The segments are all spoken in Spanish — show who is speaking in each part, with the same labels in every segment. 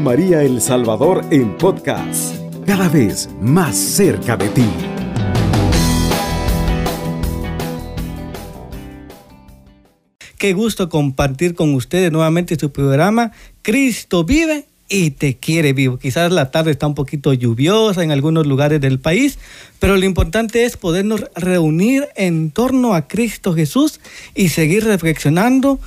Speaker 1: María El Salvador en podcast, cada vez más cerca de ti.
Speaker 2: Qué gusto compartir con ustedes nuevamente su programa Cristo vive y te quiere vivo. Quizás la tarde está un poquito lluviosa en algunos lugares del país, pero lo importante es podernos reunir en torno a Cristo Jesús y seguir reflexionando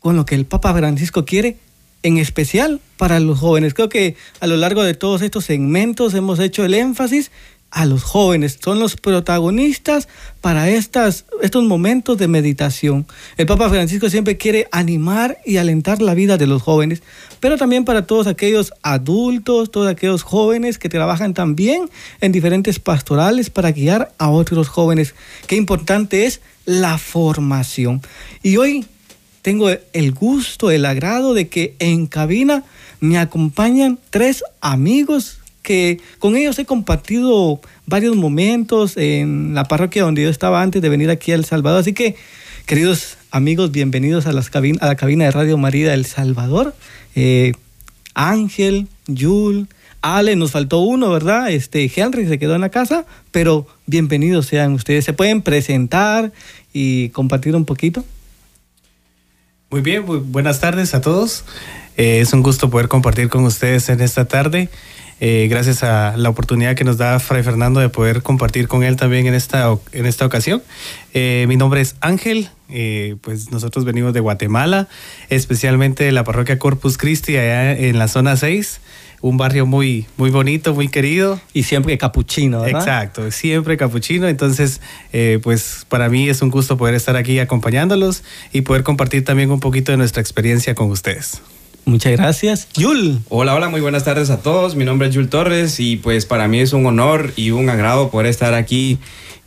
Speaker 2: con lo que el Papa Francisco quiere, en especial para los jóvenes. Creo que a lo largo de todos estos segmentos hemos hecho el énfasis a los jóvenes. Son los protagonistas para estas, estos momentos de meditación. El Papa Francisco siempre quiere animar y alentar la vida de los jóvenes, pero también para todos aquellos adultos, todos aquellos jóvenes que trabajan también en diferentes pastorales para guiar a otros jóvenes. Qué importante es la formación. Y hoy tengo el gusto, el agrado de que en cabina me acompañan tres amigos que con ellos he compartido varios momentos en la parroquia donde yo estaba antes de venir aquí a El Salvador. Así que, queridos amigos, bienvenidos a, las a la cabina de Radio María El Salvador. Eh, Ángel, Yul, Ale, nos faltó uno, ¿verdad? Este, Henry se quedó en la casa, pero bienvenidos sean ustedes. ¿Se pueden presentar y compartir un poquito?
Speaker 3: Muy bien, buenas tardes a todos. Eh, es un gusto poder compartir con ustedes en esta tarde. Eh, gracias a la oportunidad que nos da Fray Fernando de poder compartir con él también en esta, en esta ocasión. Eh, mi nombre es Ángel, pues nosotros venimos de Guatemala, especialmente de la parroquia Corpus Christi, allá en la zona 6 un barrio muy, muy bonito, muy querido.
Speaker 2: Y siempre capuchino, ¿verdad?
Speaker 3: Exacto, siempre capuchino. Entonces, pues para mí es un gusto poder estar aquí acompañándolos y poder compartir también un poquito de nuestra experiencia con ustedes.
Speaker 2: Muchas gracias. Yul.
Speaker 4: Hola, hola, muy buenas tardes a todos. Mi nombre es Yul Torres y pues para mí es un honor y un agrado poder estar aquí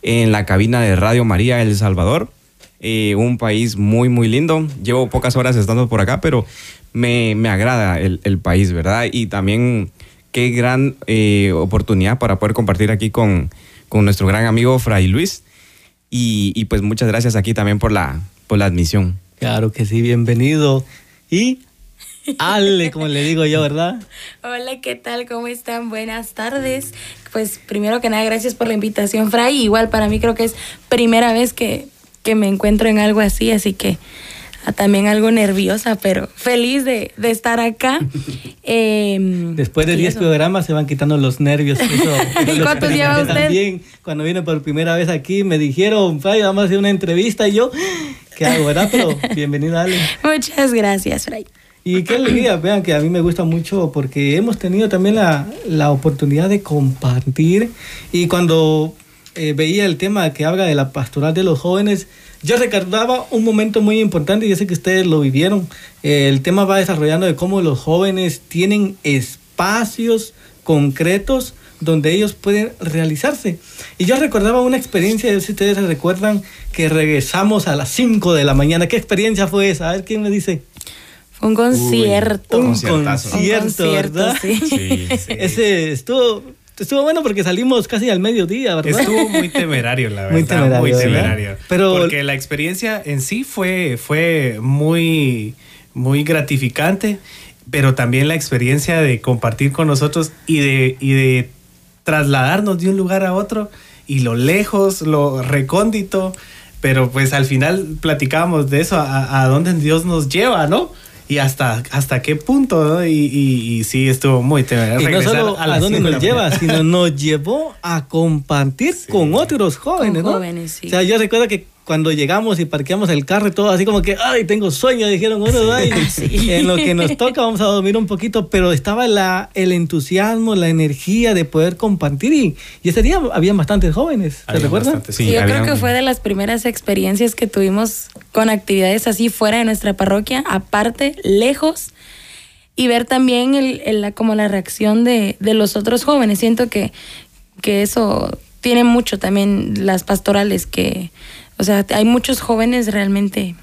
Speaker 4: en la cabina de Radio María El Salvador. Eh, un país muy, muy lindo. Llevo pocas horas estando por acá, pero me, agrada el, país, ¿verdad? Y también qué gran eh, oportunidad para poder compartir aquí con, con nuestro gran amigo Fray Luis. Y, y, pues muchas gracias aquí también por la, por la admisión.
Speaker 2: Claro que sí, bienvenido. Y Ale, como le digo yo, ¿verdad?
Speaker 5: Hola, ¿qué tal? ¿Cómo están? Buenas tardes. Pues primero que nada, gracias por la invitación, Fray. Igual para mí creo que es primera vez que, que me encuentro en algo así, así que también algo nerviosa, pero feliz de, de estar acá.
Speaker 2: Em, Después de 10 programas se van quitando los nervios.
Speaker 5: ¿Y cuántos lleva usted?
Speaker 2: También, cuando vine por primera vez aquí, me dijeron, Fray, vamos a hacer una entrevista y yo, ¿qué hago, verdad? Pero bienvenida, Ale.
Speaker 5: Muchas gracias, Fray.
Speaker 2: Y qué alegría, vean que a mí me gusta mucho porque hemos tenido también la, la oportunidad de compartir y cuando eh, veía el tema que habla de la pastoral de los jóvenes, yo recordaba un momento muy importante y yo sé que ustedes lo vivieron. el tema va desarrollando de cómo los jóvenes tienen espacios concretos donde ellos pueden realizarse. Y yo recordaba una experiencia, si ustedes se recuerdan, que regresamos a las 5 de la mañana. ¿Qué experiencia fue esa? A ver quién me dice.
Speaker 5: Un concierto.
Speaker 2: un concierto, ¿verdad? Sí. Ese estuvo, estuvo bueno porque salimos casi al mediodía, ¿verdad?
Speaker 3: Estuvo muy temerario, la verdad. Muy temerario. Muy temerario. Pero, porque la experiencia en sí fue, fue muy, muy gratificante, pero también la experiencia de compartir con nosotros y de, y de trasladarnos de un lugar a otro y lo lejos, lo recóndito, pero pues al final platicábamos de eso, a, a dónde Dios nos lleva, ¿no? Y hasta, hasta qué punto, Y, y, sí, estuvo muy
Speaker 2: temerario. Y no solo a, dónde nos lleva, sino nos llevó a compartir con otros jóvenes, con jóvenes, sí. O sea, yo recuerdo que cuando llegamos y parqueamos el carro y todo, así como que, ay, tengo sueño, dijeron uno, ay, en lo que nos toca vamos a dormir un poquito, pero estaba la, el entusiasmo, la energía de poder compartir y, y ese día había bastantes jóvenes, ¿te recuerdas?
Speaker 5: Sí, yo creo que fue de las primeras experiencias que tuvimos con actividades así fuera de nuestra parroquia, aparte, lejos, y ver también el, la, como la reacción de, de los otros jóvenes. Siento que, que eso tiene mucho también las pastorales que o sea, hay muchos jóvenes realmente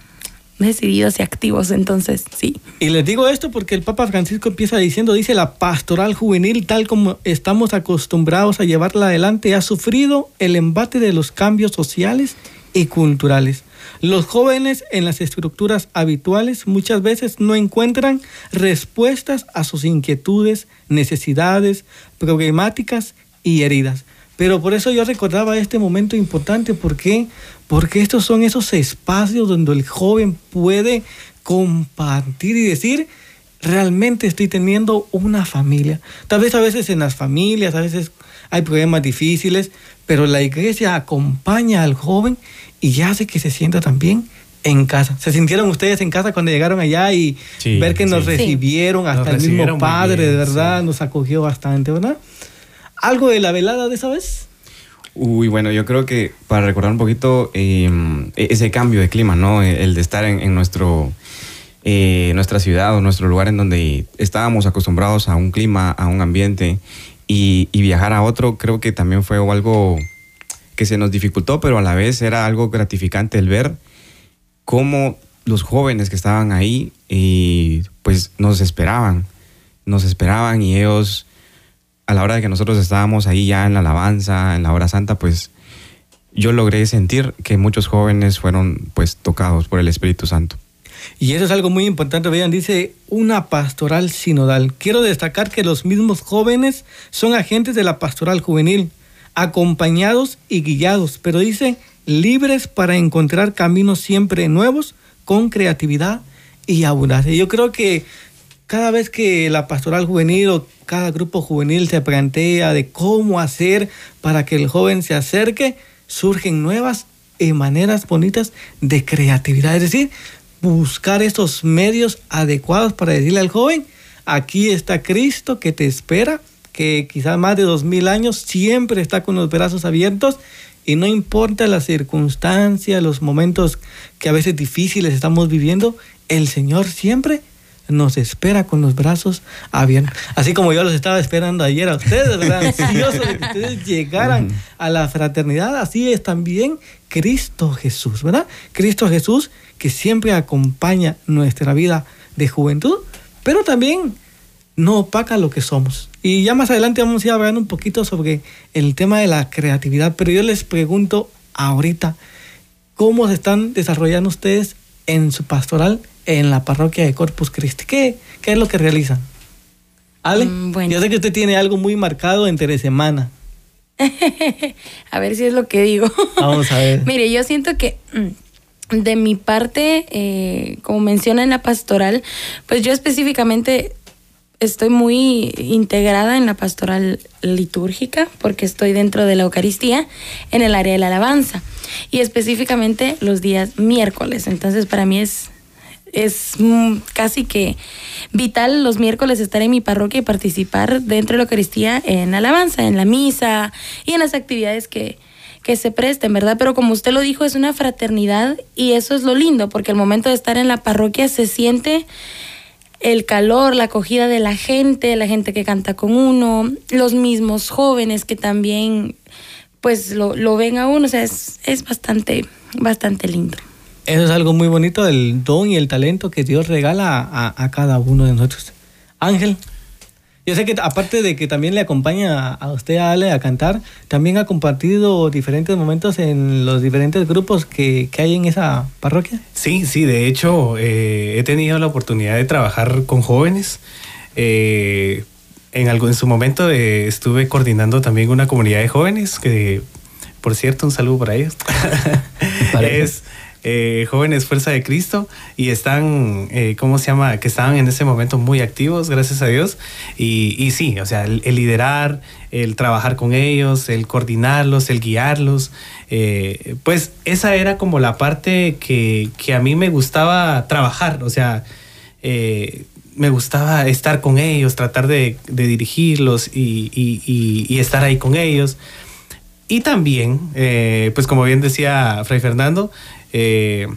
Speaker 5: decididos y activos, entonces sí.
Speaker 2: Y les digo esto porque el Papa Francisco empieza diciendo, dice, la pastoral juvenil, tal como estamos acostumbrados a llevarla adelante, ha sufrido el embate de los cambios sociales y culturales. Los jóvenes en las estructuras habituales muchas veces no encuentran respuestas a sus inquietudes, necesidades, problemáticas y heridas. Pero por eso yo recordaba este momento importante, ¿por qué? Porque estos son esos espacios donde el joven puede compartir y decir, realmente estoy teniendo una familia. Tal vez a veces en las familias, a veces hay problemas difíciles, pero la iglesia acompaña al joven y hace que se sienta también en casa. ¿Se sintieron ustedes en casa cuando llegaron allá y ver que nos recibieron, hasta el mismo padre, de verdad, nos acogió bastante, ¿verdad? ¿Algo de la velada de esa vez?
Speaker 4: Uy, bueno, yo creo que para recordar un poquito em, e-, ese cambio de clima, ¿no? El de estar en, nuestro, eh, nuestra ciudad o nuestro lugar en donde estábamos acostumbrados a un clima, a un ambiente y, viajar a otro, creo que también fue algo que se nos dificultó, pero a la vez era algo gratificante el ver cómo los jóvenes que estaban ahí y pues nos esperaban, nos esperaban y ellos a la hora de que nosotros estábamos ahí ya en la alabanza, en la hora santa, pues yo logré sentir que muchos jóvenes fueron pues tocados por el Espíritu Santo.
Speaker 2: Y eso es algo muy importante, vean, dice una pastoral sinodal. Quiero destacar que los mismos jóvenes son agentes de la pastoral juvenil, acompañados y guiados, pero dice libres para encontrar caminos siempre nuevos con creatividad y abundancia. Yo creo que cada vez que la pastoral juvenil o cada grupo juvenil se plantea de cómo hacer para que el joven se acerque, surgen nuevas maneras bonitas de creatividad. Es decir, buscar estos medios adecuados para decirle al joven, aquí está Cristo que te espera, que quizás más de dos mil años siempre está con los brazos abiertos y no importa las circunstancias, los momentos que a veces difíciles estamos viviendo, el Señor siempre nos espera con los brazos abiertos. Así como yo los estaba esperando ayer a ustedes, ¿verdad? Ansioso de que ustedes llegaran a la fraternidad, así es también Cristo Jesús, ¿verdad? Cristo Jesús que siempre acompaña nuestra vida de juventud, pero también no opaca lo que somos. Y ya más adelante vamos a ir hablando un poquito sobre el tema de la creatividad, pero yo les pregunto ahorita, ¿cómo se están desarrollando ustedes en su pastoral en la parroquia de Corpus Christi? ¿Qué, qué es lo que realizan? Ale, mm, yo sé que usted tiene algo muy marcado entre semana.
Speaker 5: a ver si es lo que digo.
Speaker 2: Vamos a ver.
Speaker 5: Mire, yo siento que mm, de mi parte, eh, como menciona en la pastoral, pues yo específicamente estoy muy integrada en la pastoral litúrgica porque estoy dentro de la Eucaristía en el área de la alabanza y específicamente los días miércoles. Entonces para mí es es casi que vital los miércoles estar en mi parroquia y participar dentro de la Eucaristía en alabanza, en la misa y en las actividades que, que se presten, ¿verdad? Pero como usted lo dijo, es una fraternidad y eso es lo lindo, porque el momento de estar en la parroquia se siente el calor, la acogida de la gente, la gente que canta con uno, los mismos jóvenes que también pues lo, lo ven a uno, o sea, es, es bastante, bastante lindo.
Speaker 2: Eso es algo muy bonito, el don y el talento que Dios regala a, cada uno de nosotros. Ángel, yo sé que aparte de que también le acompaña a usted, Ale, a cantar, también ha compartido diferentes momentos en los diferentes grupos que, hay en esa parroquia.
Speaker 3: Sí, sí, de hecho eh, he tenido la oportunidad de trabajar con jóvenes. Eh, en, algo, en su momento eh, estuve coordinando también una comunidad de jóvenes, que por cierto, un saludo para ellos. es, eh, jóvenes Fuerza de Cristo y están, eh, ¿cómo se llama? Que estaban en ese momento muy activos, gracias a Dios. Y, sí, o sea, el, liderar, el trabajar con ellos, el coordinarlos, el guiarlos, eh, pues esa era como la parte que, a mí me gustaba trabajar, o sea, me gustaba estar con ellos, tratar de, dirigirlos y, estar ahí con ellos. Y también, pues como bien decía Fray Fernando, eh,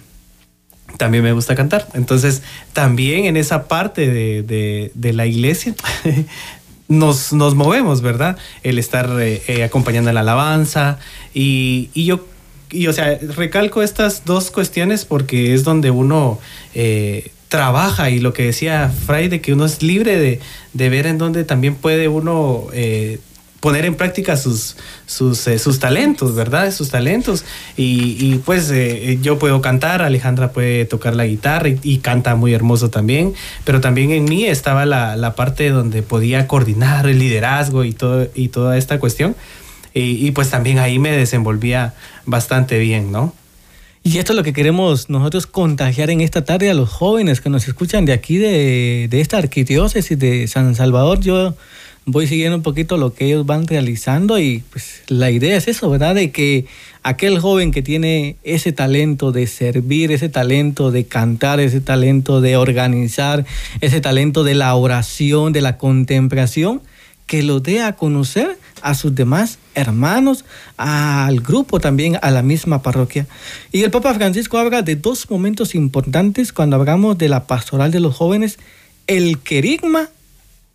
Speaker 3: también me gusta cantar. Entonces, también en esa parte de, la iglesia nos, nos, movemos, ¿verdad? El estar eh, eh, acompañando la alabanza. Y, yo, y, o sea, recalco estas dos cuestiones porque es donde uno trabaja y lo que decía Fray, de que uno es libre de, ver en dónde también puede uno poner en práctica sus, sus, eh, sus talentos, ¿verdad? Sus talentos. Y, pues eh, yo puedo cantar, Alejandra puede tocar la guitarra y, canta muy hermoso también, pero también en mí estaba la, la, parte donde podía coordinar el liderazgo y, todo, y toda esta cuestión. Y, pues también ahí me desenvolvía bastante bien, ¿no?
Speaker 2: Y esto es lo que queremos nosotros contagiar en esta tarde a los jóvenes que nos escuchan de aquí, de, de esta arquidiócesis de San Salvador. Yo voy siguiendo un poquito lo que ellos van realizando y pues la idea es eso, ¿verdad? De que aquel joven que tiene ese talento de servir, ese talento de cantar, ese talento de organizar, ese talento de la oración, de la contemplación, que lo dé a conocer a sus demás hermanos, al grupo también, a la misma parroquia. Y el Papa Francisco habla de dos momentos importantes cuando hablamos de la pastoral de los jóvenes, el querigma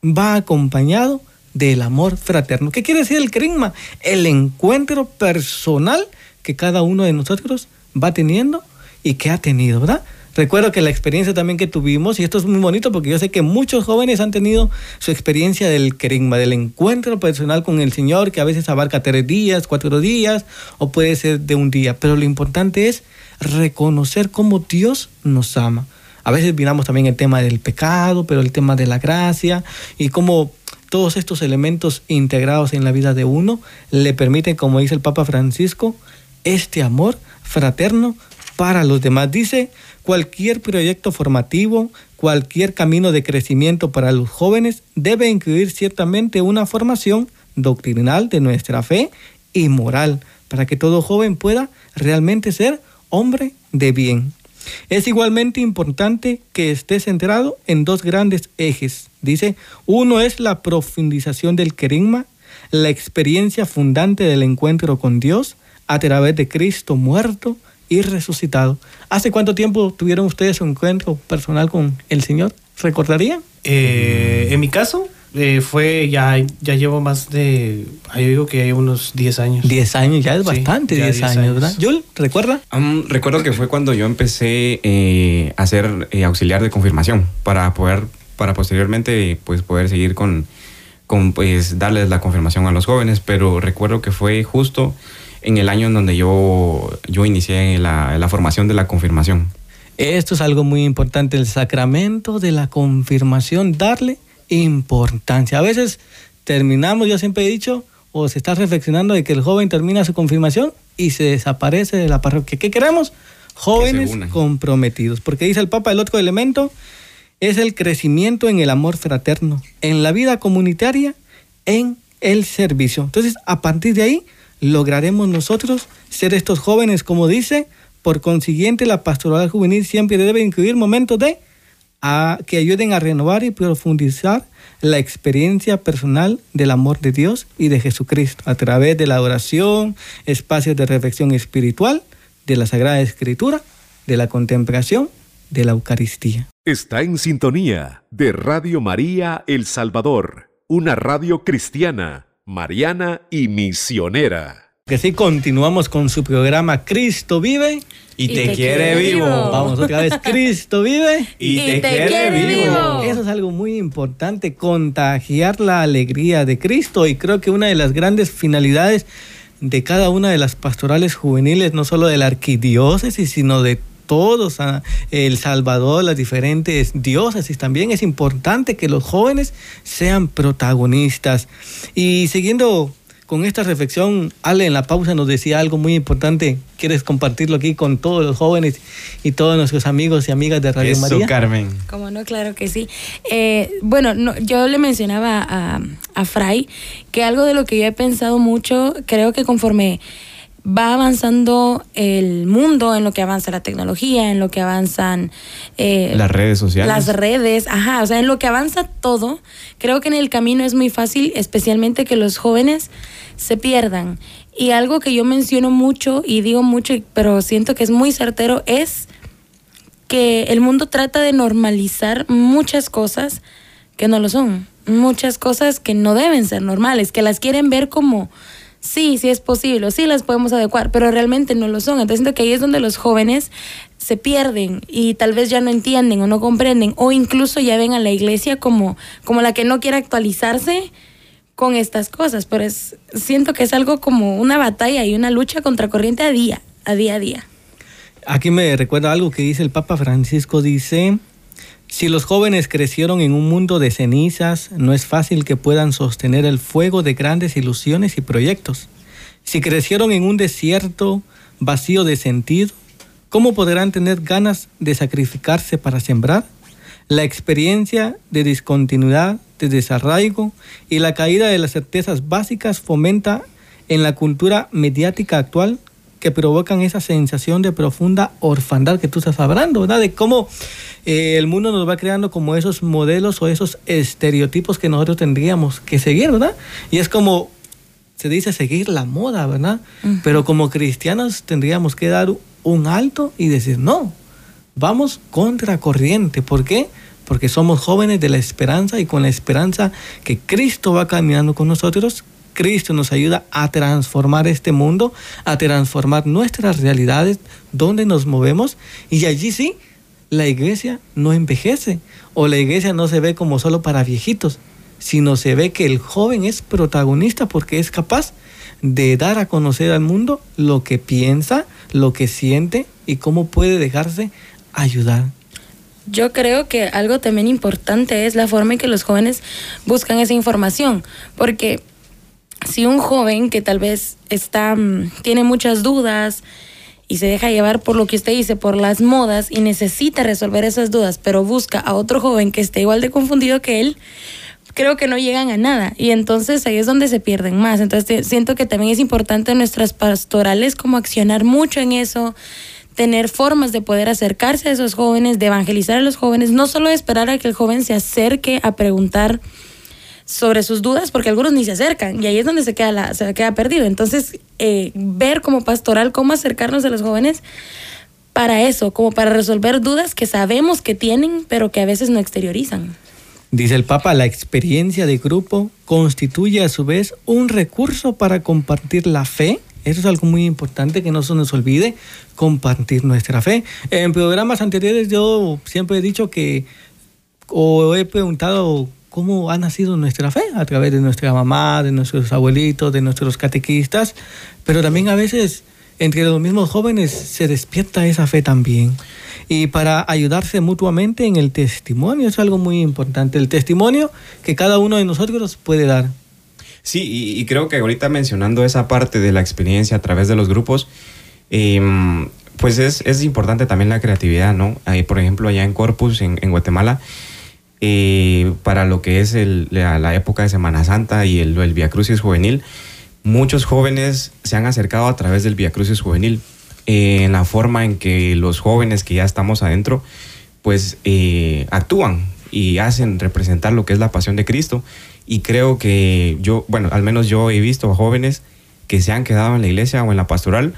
Speaker 2: va acompañado del amor fraterno. ¿Qué quiere decir el crisma? El encuentro personal que cada uno de nosotros va teniendo y que ha tenido, ¿verdad? Recuerdo que la experiencia también que tuvimos, y esto es muy bonito porque yo sé que muchos jóvenes han tenido su experiencia del querigma, del encuentro personal con el Señor, que a veces abarca tres días, cuatro días, o puede ser de un día. Pero lo importante es reconocer cómo Dios nos ama. A veces miramos también el tema del pecado, pero el tema de la gracia y cómo todos estos elementos integrados en la vida de uno le permiten, como dice el Papa Francisco, este amor fraterno para los demás. Dice, cualquier proyecto formativo, cualquier camino de crecimiento para los jóvenes debe incluir ciertamente una formación doctrinal de nuestra fe y moral para que todo joven pueda realmente ser hombre de bien. Es igualmente importante que esté centrado en dos grandes ejes. Dice, uno es la profundización del querigma, la experiencia fundante del encuentro con Dios a través de Cristo muerto y resucitado. ¿Hace cuánto tiempo tuvieron ustedes un encuentro personal con el Señor? ¿Recordarían?
Speaker 3: Eh, en mi caso, eh, fue, ya, ya llevo más de, yo digo que hay unos 10 años.
Speaker 2: 10 años, ya es bastante, 10 años, ¿verdad? Yul, ¿recuerda?
Speaker 4: recuerdo que fue cuando yo empecé eh, a ser eh, auxiliar de confirmación para poder, para posteriormente, pues poder seguir con, con, pues darles la confirmación a los jóvenes, pero recuerdo que fue justo en el año en donde yo, yo inicié la, la formación de la confirmación.
Speaker 2: Esto es algo muy importante, el sacramento de la confirmación, darle importancia. A veces terminamos, yo siempre he dicho, o se está reflexionando de que el joven termina su confirmación y se desaparece de la parroquia. ¿Qué queremos? Jóvenes comprometidos. Porque dice el Papa, el otro elemento es el crecimiento en el amor fraterno, en la vida comunitaria, en el servicio. Entonces, a partir de ahí, lograremos nosotros ser estos jóvenes, como dice, por consiguiente, la pastoral juvenil siempre debe incluir momentos de que ayuden a renovar y profundizar la experiencia personal del amor de Dios y de Jesucristo a través de la oración, espacios de reflexión espiritual, de la Sagrada Escritura, de la contemplación, de la Eucaristía.
Speaker 1: Está en sintonía de Radio María El Salvador, una radio cristiana, mariana y misionera.
Speaker 2: Que sí, continuamos con su programa Cristo vive
Speaker 4: y, te, quiere, vivo.
Speaker 2: Vamos otra vez, Cristo vive
Speaker 5: y, te, quiere, vivo.
Speaker 2: Eso es algo muy importante, contagiar la alegría de Cristo y creo que una de las grandes finalidades de cada una de las pastorales juveniles, no solo de la arquidiócesis, sino de todos, ah, El Salvador, las diferentes diócesis, también es importante que los jóvenes sean protagonistas. Y siguiendo con esta reflexión, Ale en la pausa nos decía algo muy importante. ¿Quieres compartirlo aquí con todos los jóvenes y todos nuestros amigos y amigas de Radio Eso, María?
Speaker 4: Carmen.
Speaker 5: Como no, claro que sí. Eh, bueno, no, yo le mencionaba a, a Fray que algo de lo que yo he pensado mucho, creo que conforme va avanzando el mundo, en lo que avanza la tecnología, en lo que avanzan
Speaker 4: eh, las redes sociales.
Speaker 5: Las redes, ajá, o sea, en lo que avanza todo, creo que en el camino es muy fácil, especialmente que los jóvenes se pierdan. Y algo que yo menciono mucho y digo mucho, pero siento que es muy certero, es que el mundo trata de normalizar muchas cosas que no lo son. Muchas cosas que no deben ser normales, que las quieren ver como, sí, sí es posible, sí las podemos adecuar, pero realmente no lo son. Entonces siento que ahí es donde los jóvenes se pierden y tal vez ya no entienden o no comprenden o incluso ya ven a la iglesia como, como la que no quiere actualizarse con estas cosas, pero siento que es algo como una batalla y una lucha contra corriente a día, a día a día.
Speaker 2: Aquí me recuerda algo que dice el Papa Francisco, dice, si los jóvenes crecieron en un mundo de cenizas, no es fácil que puedan sostener el fuego de grandes ilusiones y proyectos. Si crecieron en un desierto vacío de sentido, ¿cómo podrán tener ganas de sacrificarse para sembrar? La experiencia de discontinuidad, de desarraigo y la caída de las certezas básicas fomenta en la cultura mediática actual que provocan esa sensación de profunda orfandad que tú estás hablando, ¿verdad? De cómo eh, el mundo nos va creando como esos modelos o esos estereotipos que nosotros tendríamos que seguir, ¿verdad? Y es como se dice seguir la moda, ¿verdad? Pero como cristianos tendríamos que dar un alto y decir, no, vamos contra corriente. ¿Por qué? Porque somos jóvenes de la esperanza y con la esperanza que Cristo va caminando con nosotros, Cristo nos ayuda a transformar este mundo, a transformar nuestras realidades, donde nos movemos, y allí sí, la iglesia no envejece, o la iglesia no se ve como solo para viejitos, sino se ve que el joven es protagonista porque es capaz de dar a conocer al mundo lo que piensa, lo que siente y cómo puede dejarse ayudar.
Speaker 5: Yo creo que algo también importante es la forma en que los jóvenes buscan esa información, porque si un joven que tal vez está, mm, tiene muchas dudas y se deja llevar por lo que usted dice, por las modas y necesita resolver esas dudas, pero busca a otro joven que esté igual de confundido que él, creo que no llegan a nada. Y entonces ahí es donde se pierden más. Entonces siento que también es importante en nuestras pastorales como accionar mucho en eso, tener formas de poder acercarse a esos jóvenes, de evangelizar a los jóvenes, no solo esperar a que el joven se acerque a preguntar sobre sus dudas, porque algunos ni se acercan y ahí es donde se queda, se queda perdido. Entonces, eh, ver como pastoral cómo acercarnos a los jóvenes para eso, como para resolver dudas que sabemos que tienen, pero que a veces no exteriorizan.
Speaker 2: Dice el Papa, la experiencia de grupo constituye a su vez un recurso para compartir la fe. Eso es algo muy importante que no se nos olvide, compartir nuestra fe. En programas anteriores yo siempre he dicho que, o he preguntado cómo ha nacido nuestra fe a través de nuestra mamá, de nuestros abuelitos, de nuestros catequistas, pero también a veces entre los mismos jóvenes se despierta esa fe también. Y para ayudarse mutuamente en el testimonio es algo muy importante, el testimonio que cada uno de nosotros puede dar.
Speaker 4: Sí, y, creo que ahorita mencionando esa parte de la experiencia a través de los grupos, em, pues es, es, importante también la creatividad, ¿no? Por ejemplo, allá en Corpus, en Guatemala, eh, para lo que es la, época de Semana Santa y el, el Via Crucis juvenil, muchos jóvenes se han acercado a través del Via Crucis juvenil. Eh, en la forma en que los jóvenes que ya estamos adentro, pues eh, actúan y hacen representar lo que es la pasión de Cristo. Y creo que yo, bueno, al menos yo he visto jóvenes que se han quedado en la iglesia o en la pastoral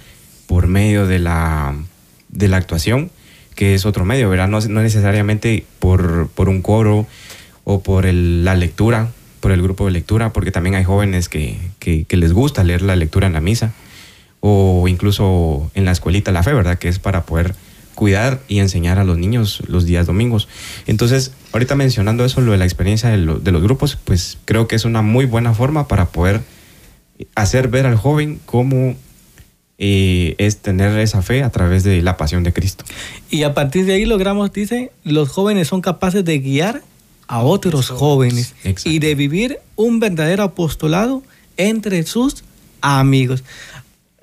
Speaker 4: por medio de la, de la actuación que es otro medio, ¿verdad? No, no necesariamente por, por, un coro o por la lectura, por el grupo de lectura, porque también hay jóvenes que, que, les gusta leer la lectura en la misa o incluso en la escuelita la fe, ¿verdad? Que es para poder cuidar y enseñar a los niños los días domingos. Entonces, ahorita mencionando eso, lo de la experiencia de, de los grupos, pues creo que es una muy buena forma para poder hacer ver al joven cómo y es tener esa fe a través de la pasión de Cristo.
Speaker 2: Y a partir de ahí logramos, dice, los jóvenes son capaces de guiar a otros jóvenes y de vivir un verdadero apostolado entre sus amigos.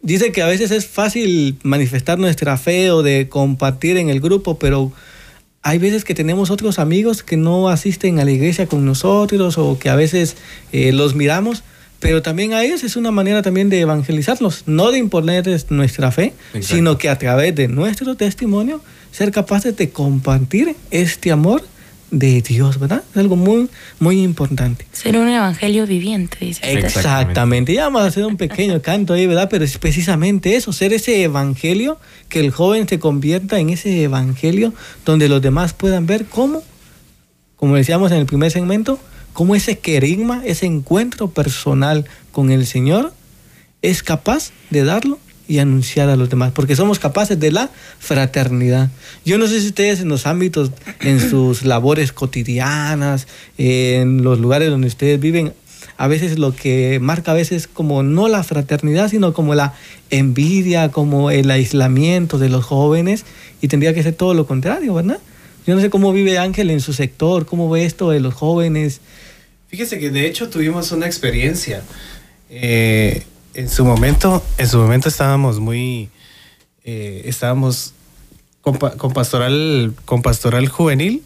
Speaker 2: Dice que a veces es fácil manifestar nuestra fe o de compartir en el grupo, pero hay veces que tenemos otros amigos que no asisten a la iglesia con nosotros o que a veces eh, los miramos, pero también a ellos es una manera también de evangelizarlos, no de imponerles nuestra fe, sino que a través de nuestro testimonio ser capaces de compartir este amor de Dios, ¿verdad? Es algo muy, muy importante.
Speaker 5: Ser un evangelio viviente, dice.
Speaker 2: Exactamente. Ya vamos a hacer un pequeño canto ahí, ¿verdad? Pero es precisamente eso, ser ese evangelio, que el joven se convierta en ese evangelio donde los demás puedan ver cómo, como decíamos en el primer segmento, cómo ese querigma, ese encuentro personal con el Señor, es capaz de darlo y anunciar a los demás, porque somos capaces de la fraternidad. Yo no sé si ustedes en los ámbitos, en sus labores cotidianas, en los lugares donde ustedes viven, a veces lo que marca a veces como no la fraternidad, sino como la envidia, como el aislamiento de los jóvenes, y tendría que ser todo lo contrario, ¿verdad? Yo no sé cómo vive Ángel en su sector, cómo ve esto de los jóvenes.
Speaker 3: Fíjese que de hecho tuvimos una experiencia. Eh, en su momento, en su momento estábamos muy, eh, estábamos con, pastoral, con pastoral juvenil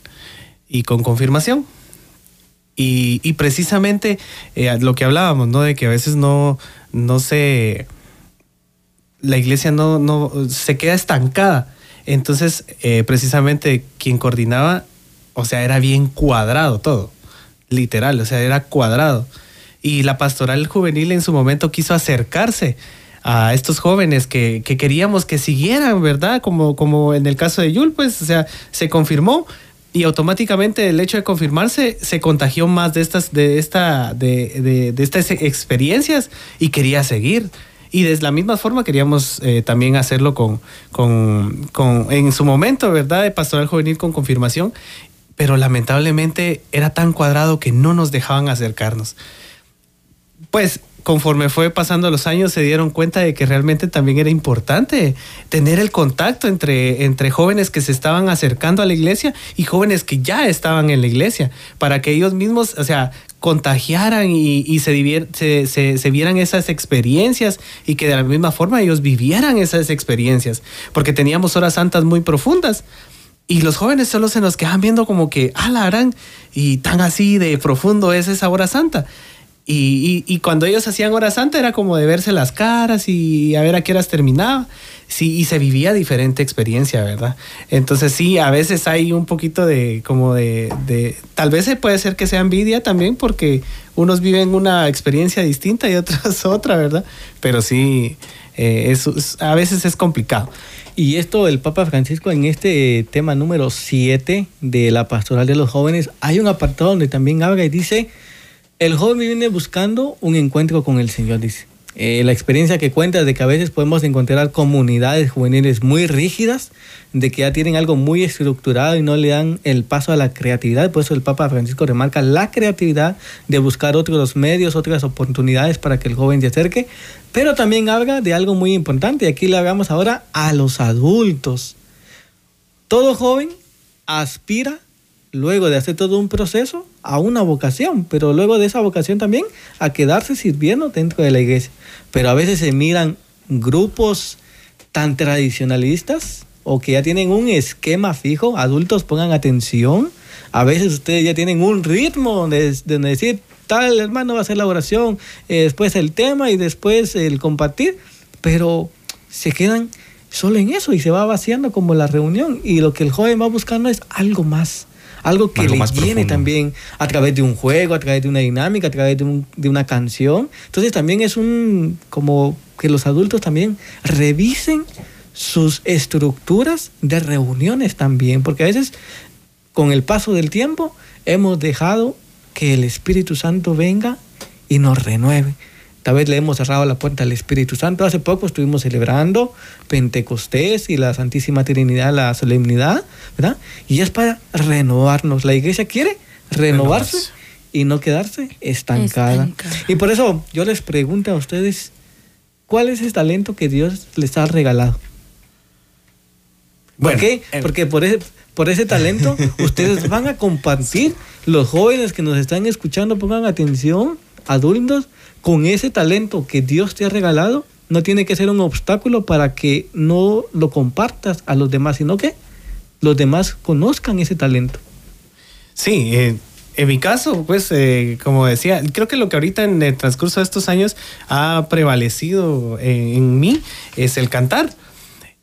Speaker 3: y con confirmación. Y, precisamente eh, lo que hablábamos, ¿no? De que a veces no, no se, la iglesia no, no se queda estancada. Entonces, eh, precisamente quien coordinaba, o sea, era bien cuadrado todo, literal, o sea, era cuadrado. Y la pastoral juvenil en su momento quiso acercarse a estos jóvenes que, queríamos que siguieran, ¿verdad? Como, como en el caso de Yul, pues, o sea, se confirmó y automáticamente el hecho de confirmarse se contagió más de estas, de esta, de, de, estas experiencias y quería seguir. Y de la misma forma queríamos eh, también hacerlo con, con, con, en su momento, ¿verdad? De pastoral juvenil con confirmación, pero lamentablemente era tan cuadrado que no nos dejaban acercarnos. Pues conforme fue pasando los años se dieron cuenta de que realmente también era importante tener el contacto entre, entre jóvenes que se estaban acercando a la iglesia y jóvenes que ya estaban en la iglesia, para que ellos mismos, o sea, contagiaran y, se, vieran esas experiencias y que de la misma forma ellos vivieran esas experiencias, porque teníamos horas santas muy profundas. Y los jóvenes solo se nos quedan viendo como que, ah, harán, y tan así de profundo es esa hora santa. Y, cuando ellos hacían hora santa era como de verse las caras y a ver a qué horas terminaba. Sí, y se vivía diferente experiencia, ¿verdad? Entonces sí, a veces hay un poquito de como de, de tal vez puede ser que sea envidia también porque unos viven una experiencia distinta y otros otra, ¿verdad? Pero sí, eh, a veces es complicado.
Speaker 2: Y esto, el Papa Francisco, en este tema número 7 de la pastoral de los jóvenes, hay un apartado donde también habla y dice el joven viene buscando un encuentro con el Señor, dice. Eh, la experiencia que cuenta de que a veces podemos encontrar comunidades juveniles muy rígidas, de que ya tienen algo muy estructurado y no le dan el paso a la creatividad. Por eso el Papa Francisco remarca la creatividad de buscar otros medios, otras oportunidades para que el joven se acerque. Pero también habla de algo muy importante, y aquí le hablamos ahora a los adultos. Todo joven aspira luego de hacer todo un proceso, a una vocación, pero luego de esa vocación también a quedarse sirviendo dentro de la iglesia. Pero a veces se miran grupos tan tradicionalistas o que ya tienen un esquema fijo, adultos pongan atención, a veces ustedes ya tienen un ritmo donde, decir, tal hermano va a hacer la oración, eh, después el tema y después el compartir, pero se quedan solo en eso y se va vaciando como la reunión y lo que el joven va buscando es algo más algo que le llene también a través de un juego, a través de una dinámica, a través de, de una canción. Entonces también es un, como que los adultos también revisen sus estructuras de reuniones también, porque a veces con el paso del tiempo hemos dejado que el Espíritu Santo venga y nos renueve. Tal vez le hemos cerrado la puerta al Espíritu Santo. Hace poco estuvimos celebrando Pentecostés y la Santísima Trinidad, la solemnidad, ¿verdad? Y es para renovarnos. La iglesia quiere renovarse, y no quedarse estancada. Y por eso yo les pregunto a ustedes, ¿cuál es el talento que Dios les ha regalado? ¿Por qué? Porque por ese, por ese talento ustedes van a compartir, los jóvenes que nos están escuchando, pongan atención, adultos, con ese talento que Dios te ha regalado, no tiene que ser un obstáculo para que no lo compartas a los demás, sino que los demás conozcan ese talento.
Speaker 3: Sí, eh, en mi caso, pues, eh, como decía, creo que lo que ahorita en el transcurso de estos años ha prevalecido en, mí es el cantar.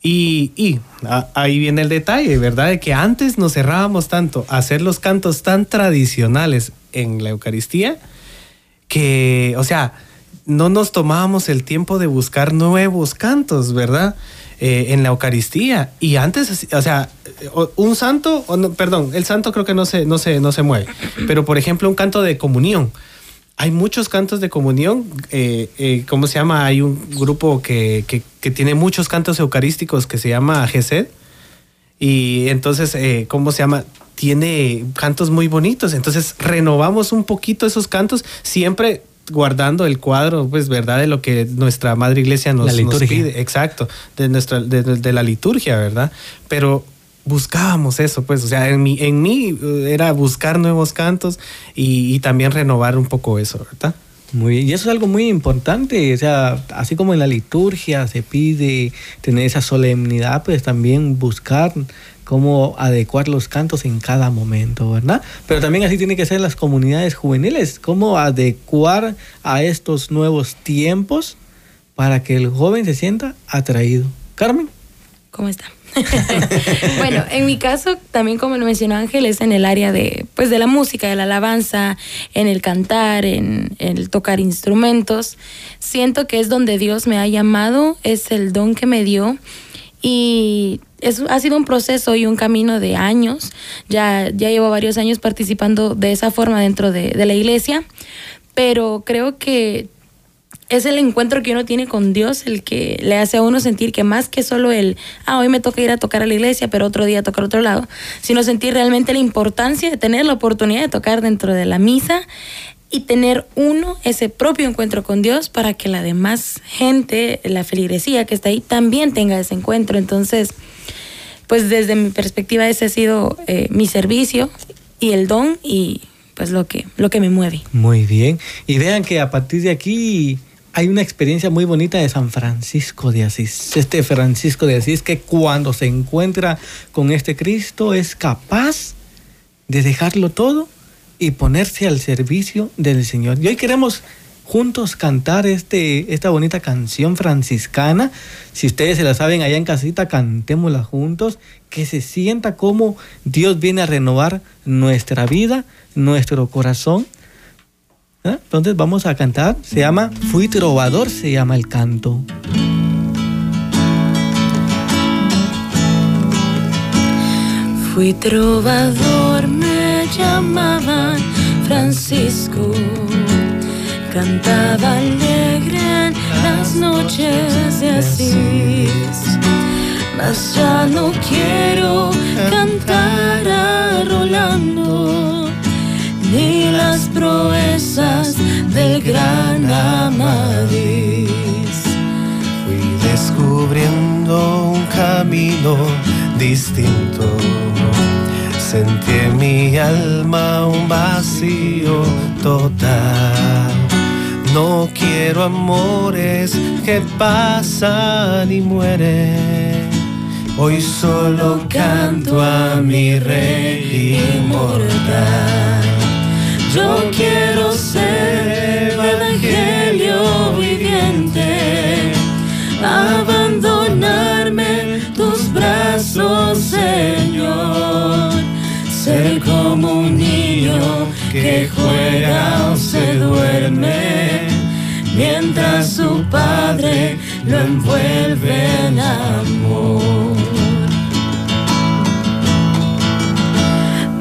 Speaker 3: Y, y ahí viene el detalle, ¿verdad? De que antes nos cerrábamos tanto a hacer los cantos tan tradicionales en la Eucaristía que, o sea, no nos tomábamos el tiempo de buscar nuevos cantos, ¿verdad? Eh, en la Eucaristía. Y antes, o sea, un santo, o no, perdón, el santo creo que no se, no, se, no se mueve, pero por ejemplo un canto de comunión. Hay muchos cantos de comunión, eh, eh, ¿cómo se llama? Hay un grupo que, que, tiene muchos cantos eucarísticos que se llama GESED. Y entonces, ¿cómo se llama? Tiene cantos muy bonitos. Entonces renovamos un poquito esos cantos, siempre guardando el cuadro, pues, ¿verdad? De lo que nuestra Madre Iglesia nos, pide. Exacto, de, nuestra, de, la liturgia, ¿verdad? Pero buscábamos eso, pues, o sea, en mí, en mí eh, era buscar nuevos cantos y, y también renovar un poco eso, ¿verdad?
Speaker 2: Muy bien, y eso es algo muy importante, o sea, así como en la liturgia se pide tener esa solemnidad, pues también buscar cómo adecuar los cantos en cada momento, ¿verdad? Pero también así tiene que ser las comunidades juveniles, cómo adecuar a estos nuevos tiempos para que el joven se sienta atraído. Carmen.
Speaker 5: ¿Cómo está? bueno, en mi caso, también como lo mencionó Ángel, es en el área de, pues, de la música, de la alabanza, en el cantar, en, el tocar instrumentos. Siento que es donde Dios me ha llamado, es el don que me dio. Y ha sido un proceso y un camino de años. Ya, ya llevo varios años participando de esa forma dentro de, de la iglesia, pero creo que es el encuentro que uno tiene con Dios el que le hace a uno sentir que más que solo el, ah, hoy me toca ir a tocar a la iglesia, pero otro día tocar a otro lado, sino sentir realmente la importancia de tener la oportunidad de tocar dentro de la misa y tener uno ese propio encuentro con Dios para que la demás gente, la feligresía que está ahí, también tenga ese encuentro. Entonces, pues desde mi perspectiva ese ha sido eh, mi servicio y el don y pues lo que, lo que me mueve.
Speaker 2: Muy bien. Y vean que a partir de aquí hay una experiencia muy bonita de San Francisco de Asís. Este Francisco de Asís que cuando se encuentra con este Cristo es capaz de dejarlo todo y ponerse al servicio del Señor. Y hoy queremos juntos cantar este, esta bonita canción franciscana. Si ustedes se la saben allá en casita, cantémosla juntos. Que se sienta como Dios viene a renovar nuestra vida, nuestro corazón ¿Eh? Entonces vamos a cantar. Se llama Fui trovador, se llama el canto.
Speaker 6: Fui trovador, me llamaban Francisco. Cantaba alegre en las noches de Asís. Mas ya no quiero cantar a Rolando ni las proezas del gran Amadís.
Speaker 7: Fui descubriendo un camino distinto. Sentí en mi alma un vacío total. No quiero amores que pasan y mueren. Hoy solo canto a mi rey inmortal. Yo quiero ser evangelio viviente, que juega o se duerme, mientras su padre lo envuelve en amor.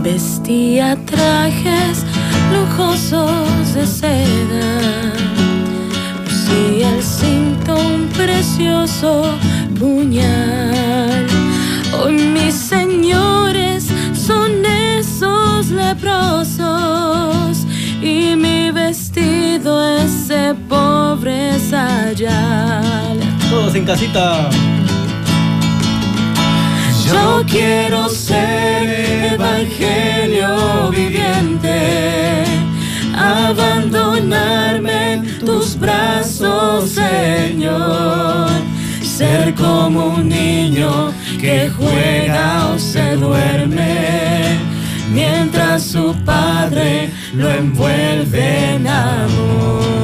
Speaker 7: Vestía trajes lujosos de seda. Si el cinto un precioso puñal. Hoy mis señores son esos leprosos
Speaker 2: Todos en casita.
Speaker 7: Yo quiero ser evangelio viviente, abandonarme en tus brazos, Señor. Ser como un niño que juega o se duerme, mientras su padre lo envuelve en amor.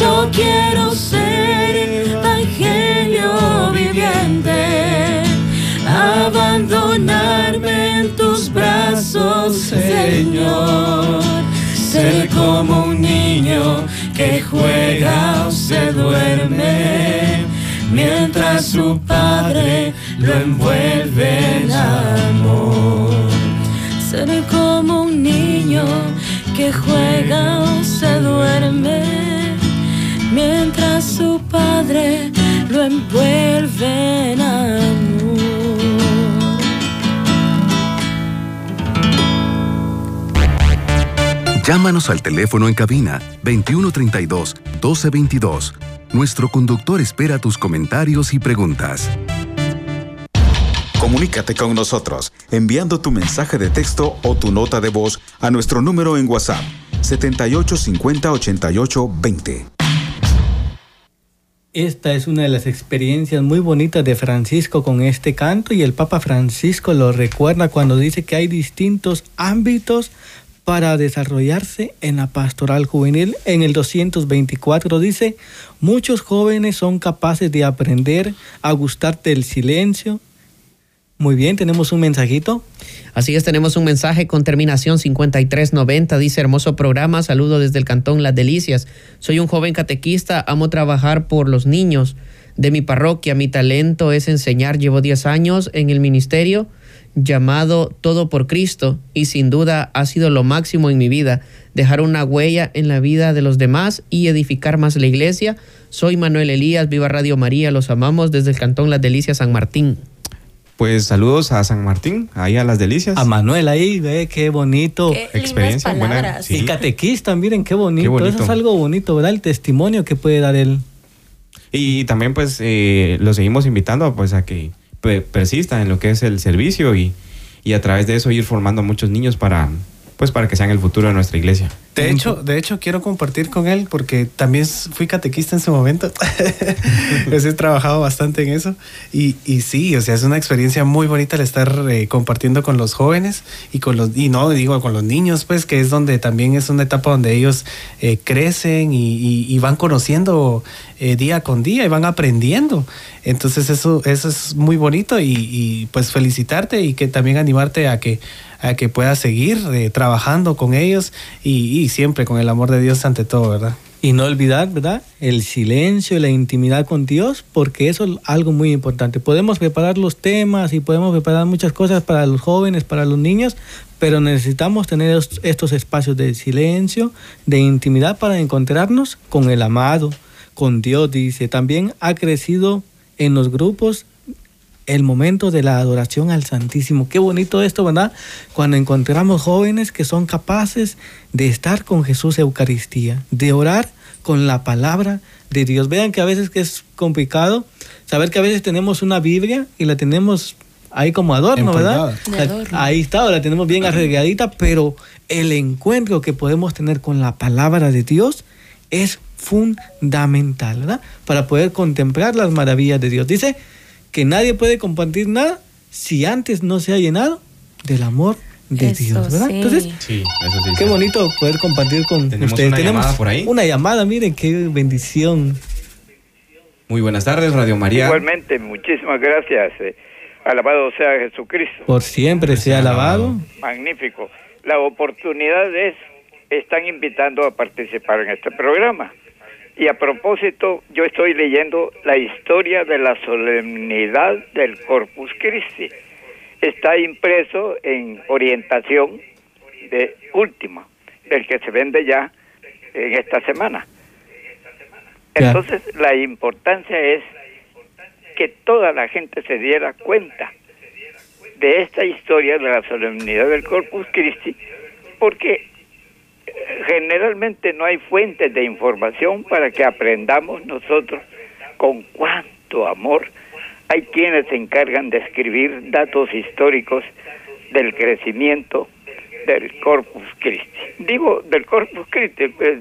Speaker 7: Yo quiero ser evangelio viviente abandonarme en tus brazos, Señor. Ser como un niño que juega o se duerme, mientras su padre lo envuelve en amor.
Speaker 6: Ser como un niño que juega o se duerme, padre lo envuelve en amor.
Speaker 8: Llámanos al teléfono en cabina 2132 1222. Nuestro conductor espera tus comentarios y preguntas.
Speaker 9: Comunícate con nosotros enviando tu mensaje de texto o tu nota de voz a nuestro número en WhatsApp 7850 88 20.
Speaker 2: Esta es una de las experiencias muy bonitas de Francisco con este canto y el Papa Francisco lo recuerda cuando dice que hay distintos ámbitos para desarrollarse en la pastoral juvenil. En el 224 dice, muchos jóvenes son capaces de aprender a gustarte el silencio. Muy bien, tenemos un mensajito.
Speaker 10: Así es, tenemos un mensaje con terminación 5390. Dice, hermoso programa, saludo desde el Cantón Las Delicias. Soy un joven catequista, amo trabajar por los niños de mi parroquia. Mi talento es enseñar. Llevo 10 años en el ministerio llamado Todo por Cristo y sin duda ha sido lo máximo en mi vida, dejar una huella en la vida de los demás y edificar más la iglesia. Soy Manuel Elías, viva Radio María, los amamos desde el Cantón Las Delicias San Martín.
Speaker 4: Pues saludos a San Martín, ahí a las delicias.
Speaker 2: A Manuel ahí, ve, qué bonito.
Speaker 5: Qué Experiencia buena.
Speaker 2: Y catequista, miren qué bonito. Eso es algo bonito, ¿verdad? El testimonio que puede dar él.
Speaker 4: Y también pues eh, lo seguimos invitando pues a que persista en lo que es el servicio y, y a través de eso ir formando a muchos niños para, pues para que sean el futuro de nuestra iglesia.
Speaker 3: De hecho, de hecho quiero compartir con él porque también fui catequista en su momento. pues he trabajado bastante en eso y, y, sí, o sea, es una experiencia muy bonita el estar eh, compartiendo con los jóvenes y con los y no digo con los niños, pues que es donde también es una etapa donde ellos eh, crecen y, y, van conociendo eh, día con día y van aprendiendo. Entonces eso eso es muy bonito y, pues felicitarte y que también animarte a que a que puedas seguir trabajando con ellos y siempre con el amor de Dios ante todo, ¿verdad?
Speaker 2: Y no olvidar, ¿verdad? El silencio y la intimidad con Dios, porque eso es algo muy importante. Podemos preparar los temas y podemos preparar muchas cosas para los jóvenes, para los niños, pero necesitamos tener estos espacios de silencio, de intimidad para encontrarnos con el amado, con Dios, dice. También ha crecido en los grupos el momento de la adoración al Santísimo. Qué bonito esto, ¿verdad? Cuando encontramos jóvenes que son capaces de estar con Jesús Eucaristía, de orar con la palabra de Dios. Vean que a veces que es complicado saber que a veces tenemos una Biblia y la tenemos ahí como adorno, ¿verdad? Ahí está, la tenemos bien arregladita, pero el encuentro que podemos tener con la palabra de Dios es fundamental, ¿verdad? Para poder contemplar las maravillas de Dios. Dice que nadie puede compartir nada si antes no se ha llenado del amor de Dios, ¿verdad? Entonces, qué bonito poder compartir con ustedes.
Speaker 4: Una Tenemos llamada por ahí?
Speaker 2: una llamada, miren qué bendición.
Speaker 4: Muy buenas tardes, Radio María.
Speaker 11: Igualmente, muchísimas gracias. Eh, alabado sea Jesucristo.
Speaker 2: Por siempre sea alabado.
Speaker 11: Magnífico. La oportunidad es, están invitando a participar en este programa. Y a propósito, yo estoy leyendo la historia de la solemnidad del Corpus Christi. Está impreso en orientación de última, del que se vende ya en esta semana. Entonces, la importancia es que toda la gente se diera cuenta de esta historia de la solemnidad del Corpus Christi, porque generalmente no hay fuentes de información para que aprendamos nosotros con cuánto amor hay quienes se encargan de escribir datos históricos del crecimiento del Corpus Christi. Digo del Corpus Christi, pues,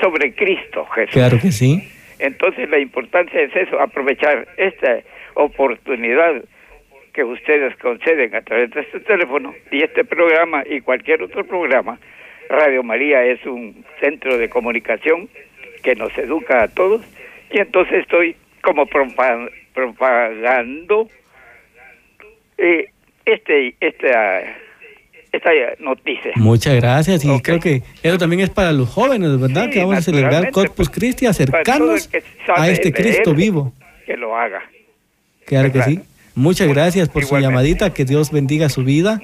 Speaker 11: sobre Cristo Jesús.
Speaker 2: Claro que sí.
Speaker 11: Entonces la importancia es eso, aprovechar esta oportunidad que ustedes conceden a través de este teléfono y este programa y cualquier otro programa Radio María es un centro de comunicación que nos educa a todos y entonces estoy como propagando eh, este esta esta noticia.
Speaker 2: Muchas gracias y creo que eso también es para los jóvenes, ¿verdad? que vamos a celebrar Corpus pues, Christi, acercarnos a este Cristo vivo.
Speaker 11: Que lo haga.
Speaker 2: Claro que sí. Muchas gracias por su llamadita, que Dios bendiga su vida.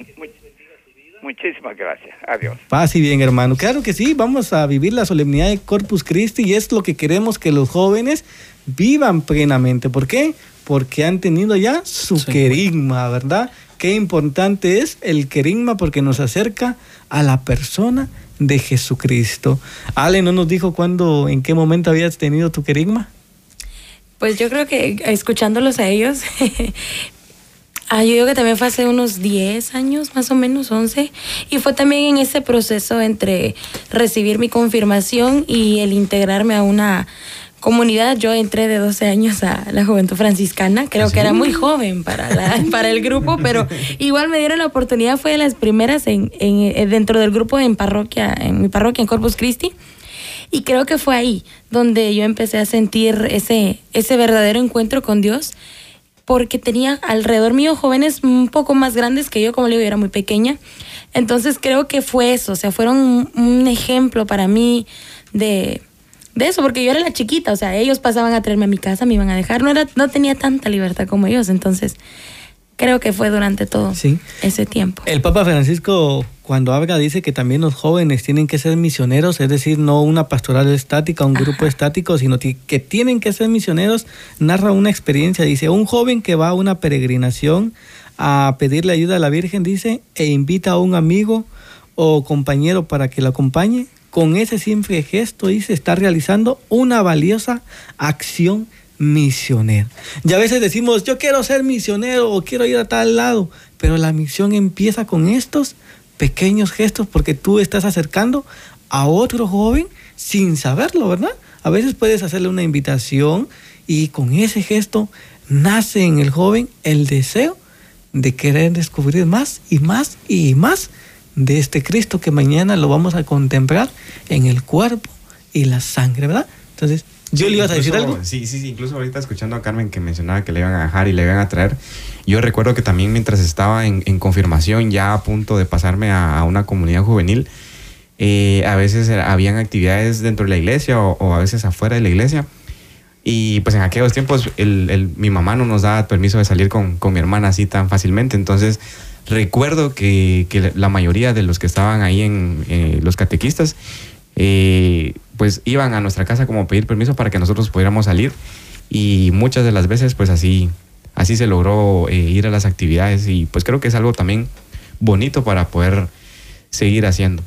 Speaker 11: Muchísimas gracias. Adiós.
Speaker 2: Paz y bien, hermano. Claro que sí, vamos a vivir la solemnidad de Corpus Christi y es lo que queremos que los jóvenes vivan plenamente. ¿Por qué? Porque han tenido ya su querigma, ¿verdad? qué importante es el querigma porque nos acerca a la persona de Jesucristo. Ale, ¿no nos dijo cuándo, en qué momento habías tenido tu querigma?
Speaker 5: Pues yo creo que escuchándolos a ellos, ah, yo digo que también fue hace unos 10 años, más o menos 11, y fue también en ese proceso entre recibir mi confirmación y el integrarme a una comunidad. Yo entré de 12 años a la Juventud Franciscana, creo que era muy joven para, la, para el grupo, pero igual me dieron la oportunidad, fue de las primeras en, en, dentro del grupo en parroquia, en mi parroquia en Corpus Christi. Y creo que fue ahí donde yo empecé a sentir ese, ese verdadero encuentro con Dios, porque tenía alrededor mío jóvenes un poco más grandes que yo, como le digo, yo era muy pequeña. Entonces creo que fue eso, o sea, fueron un ejemplo para mí de, de eso, porque yo era la chiquita, o sea, ellos pasaban a traerme a mi casa, me iban a dejar, no, era, no tenía tanta libertad como ellos, entonces creo que fue durante todo ese tiempo.
Speaker 2: El Papa Francisco cuando habla dice que también los jóvenes tienen que ser misioneros, es decir, no una pastoral estática, un grupo estático, sino que tienen que ser misioneros. Narra una experiencia, dice, un joven que va a una peregrinación a pedirle ayuda a la Virgen, dice, e invita a un amigo o compañero para que lo acompañe, con ese simple gesto, dice, está realizando una valiosa acción misionera. Y a veces decimos, yo quiero ser misionero o quiero ir a tal lado, pero la misión empieza con estos pequeños gestos porque tú estás acercando a otro joven sin saberlo, ¿verdad? A veces puedes hacerle una invitación y con ese gesto nace en el joven el deseo de querer descubrir más y más y más de este Cristo que mañana lo vamos a contemplar en el cuerpo y la sangre, ¿verdad? Entonces, ¿yo le ibas a decir algo?
Speaker 4: Sí, sí, sí, incluso ahorita escuchando a Carmen que mencionaba que le iban a dejar y le iban a traer, yo recuerdo que también mientras estaba en, confirmación, ya a punto de pasarme a, una comunidad juvenil, eh, a veces habían actividades dentro de la iglesia o, a veces afuera de la iglesia. Y pues en aquellos tiempos mi mamá no nos daba permiso de salir con, con mi hermana así tan fácilmente. Entonces Recuerdo que, la mayoría de los que estaban ahí en eh, los catequistas, eh, pues iban a nuestra casa como pedir permiso para que nosotros pudiéramos salir y muchas de las veces pues así, así se logró eh, ir a las actividades y pues creo que es algo también bonito para poder seguir haciendo.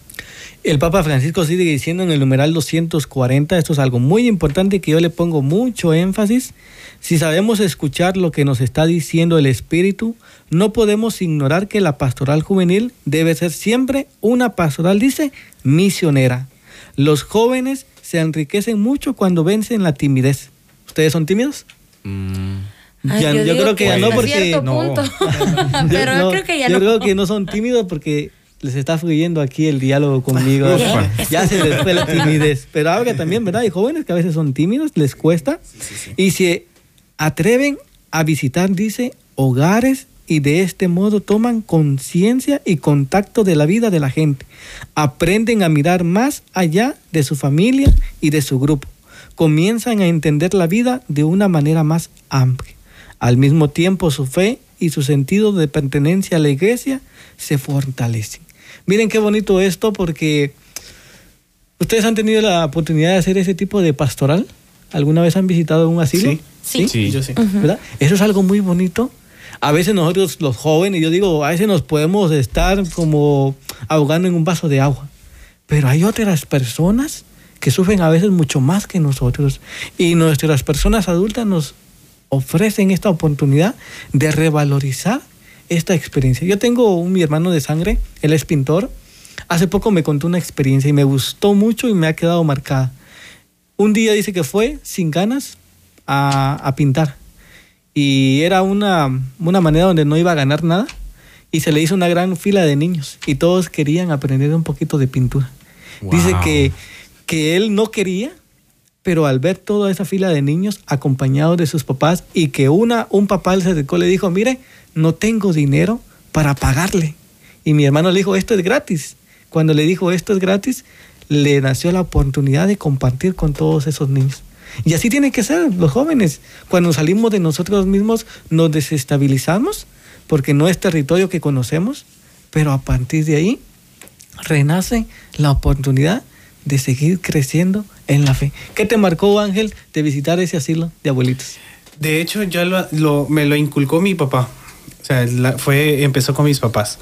Speaker 2: El Papa Francisco sigue diciendo en el numeral 240, esto es algo muy importante que yo le pongo mucho énfasis, si sabemos escuchar lo que nos está diciendo el Espíritu, no podemos ignorar que la pastoral juvenil debe ser siempre una pastoral, dice, misionera. Los jóvenes se enriquecen mucho cuando vencen la timidez. ¿Ustedes son tímidos?
Speaker 5: Mm. Yo, creo que ya no porque no. Pero yo, creo que ya
Speaker 2: yo creo que no son tímidos porque les está fluyendo aquí el diálogo conmigo. ya se les fue la timidez. Pero ahora también, ¿verdad? Hay jóvenes que a veces son tímidos, les cuesta. y si atreven a visitar, dice, hogares y de este modo toman conciencia y contacto de la vida de la gente. Aprenden a mirar más allá de su familia y de su grupo. Comienzan a entender la vida de una manera más amplia. Al mismo tiempo su fe y su sentido de pertenencia a la iglesia se fortalecen. Miren qué bonito esto porque ustedes han tenido la oportunidad de hacer ese tipo de pastoral. ¿Alguna vez han visitado un asilo?
Speaker 5: Sí. Sí,
Speaker 2: yo sí. ¿verdad? Eso es algo muy bonito. A veces nosotros los jóvenes, yo digo, a veces nos podemos estar como ahogando en un vaso de agua, pero hay otras personas que sufren a veces mucho más que nosotros y nuestras personas adultas nos ofrecen esta oportunidad de revalorizar esta experiencia. Yo tengo un mi hermano de sangre, él es pintor. Hace poco me contó una experiencia y me gustó mucho y me ha quedado marcada. Un día dice que fue sin ganas a, pintar. Y era una, una manera donde no iba a ganar nada. Y se le hizo una gran fila de niños. Y todos querían aprender un poquito de pintura. Dice que, que él no quería, pero al ver toda esa fila de niños acompañados de sus papás y que una, un papá se acercó le dijo, mire, no tengo dinero para pagarle. Y mi hermano le dijo, esto es gratis. Cuando le dijo, esto es gratis, le nació la oportunidad de compartir con todos esos niños. Y así tiene que ser los jóvenes. Cuando salimos de nosotros mismos nos desestabilizamos porque no es territorio que conocemos, pero a partir de ahí renace la oportunidad de seguir creciendo en la fe. ¿Qué te marcó, Ángel, de visitar ese asilo de abuelitos?
Speaker 3: De hecho, ya lo, me lo inculcó mi papá. O sea, fue, empezó con mis papás.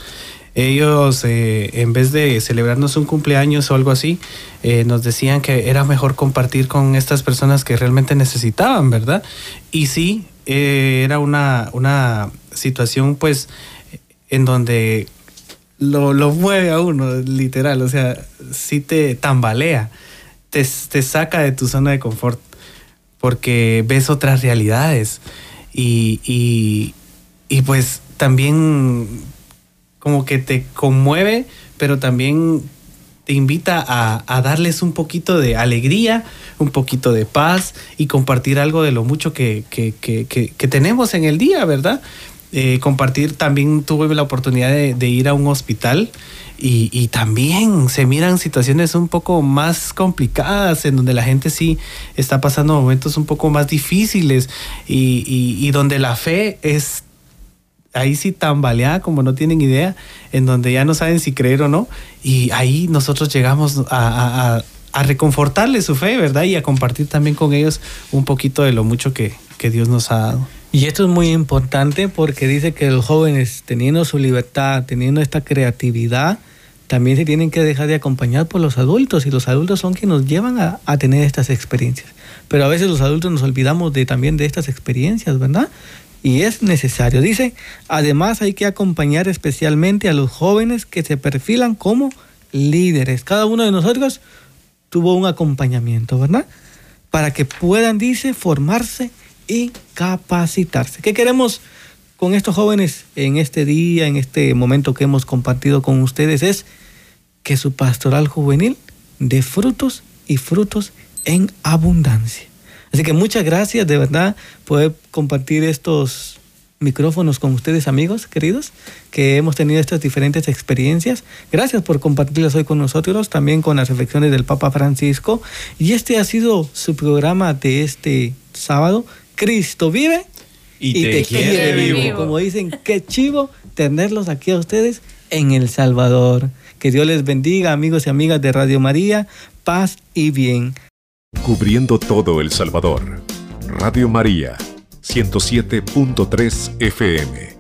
Speaker 3: Ellos, eh, en vez de celebrarnos un cumpleaños o algo así, eh, nos decían que era mejor compartir con estas personas que realmente necesitaban, ¿verdad? Y sí, eh, era una, una situación, pues, en donde lo, lo, mueve a uno, literal, o sea, sí te tambalea, te, saca de tu zona de confort, porque ves otras realidades y, y, pues también como que te conmueve, pero también te invita a, darles un poquito de alegría, un poquito de paz y compartir algo de lo mucho que, tenemos en el día, ¿verdad? Eh, compartir, también tuve la oportunidad de, ir a un hospital y, también se miran situaciones un poco más complicadas en donde la gente sí está pasando momentos un poco más difíciles y, y donde la fe es ahí sí tambaleada, como no tienen idea, en donde ya no saben si creer o no. Y ahí nosotros llegamos a, a, reconfortarles su fe, ¿verdad? Y a compartir también con ellos un poquito de lo mucho que, que Dios nos ha dado.
Speaker 2: Y esto es muy importante porque dice que los jóvenes, teniendo su libertad, teniendo esta creatividad, también se tienen que dejar de acompañar por los adultos y los adultos son quienes nos llevan a, a, tener estas experiencias. Pero a veces los adultos nos olvidamos de, también de estas experiencias, ¿verdad? y es necesario. Dice, además hay que acompañar especialmente a los jóvenes que se perfilan como líderes. Cada uno de nosotros tuvo un acompañamiento, ¿verdad? Para que puedan, dice, formarse y capacitarse. ¿Qué queremos con estos jóvenes en este día, en este momento que hemos compartido con ustedes? Es que su pastoral juvenil dé frutos y frutos en abundancia. Así que muchas gracias de verdad poder compartir estos micrófonos con ustedes amigos queridos que hemos tenido estas diferentes experiencias. Gracias por compartirlas hoy con nosotros, también con las reflexiones del Papa Francisco. Y este ha sido su programa de este sábado. Cristo vive
Speaker 4: y, te, quiere, vivo.
Speaker 2: Como dicen, qué chivo tenerlos aquí a ustedes en El Salvador. Que Dios les bendiga, amigos y amigas de Radio María. Paz y bien.
Speaker 1: Cubriendo todo El Salvador. Radio María, 107.3 FM.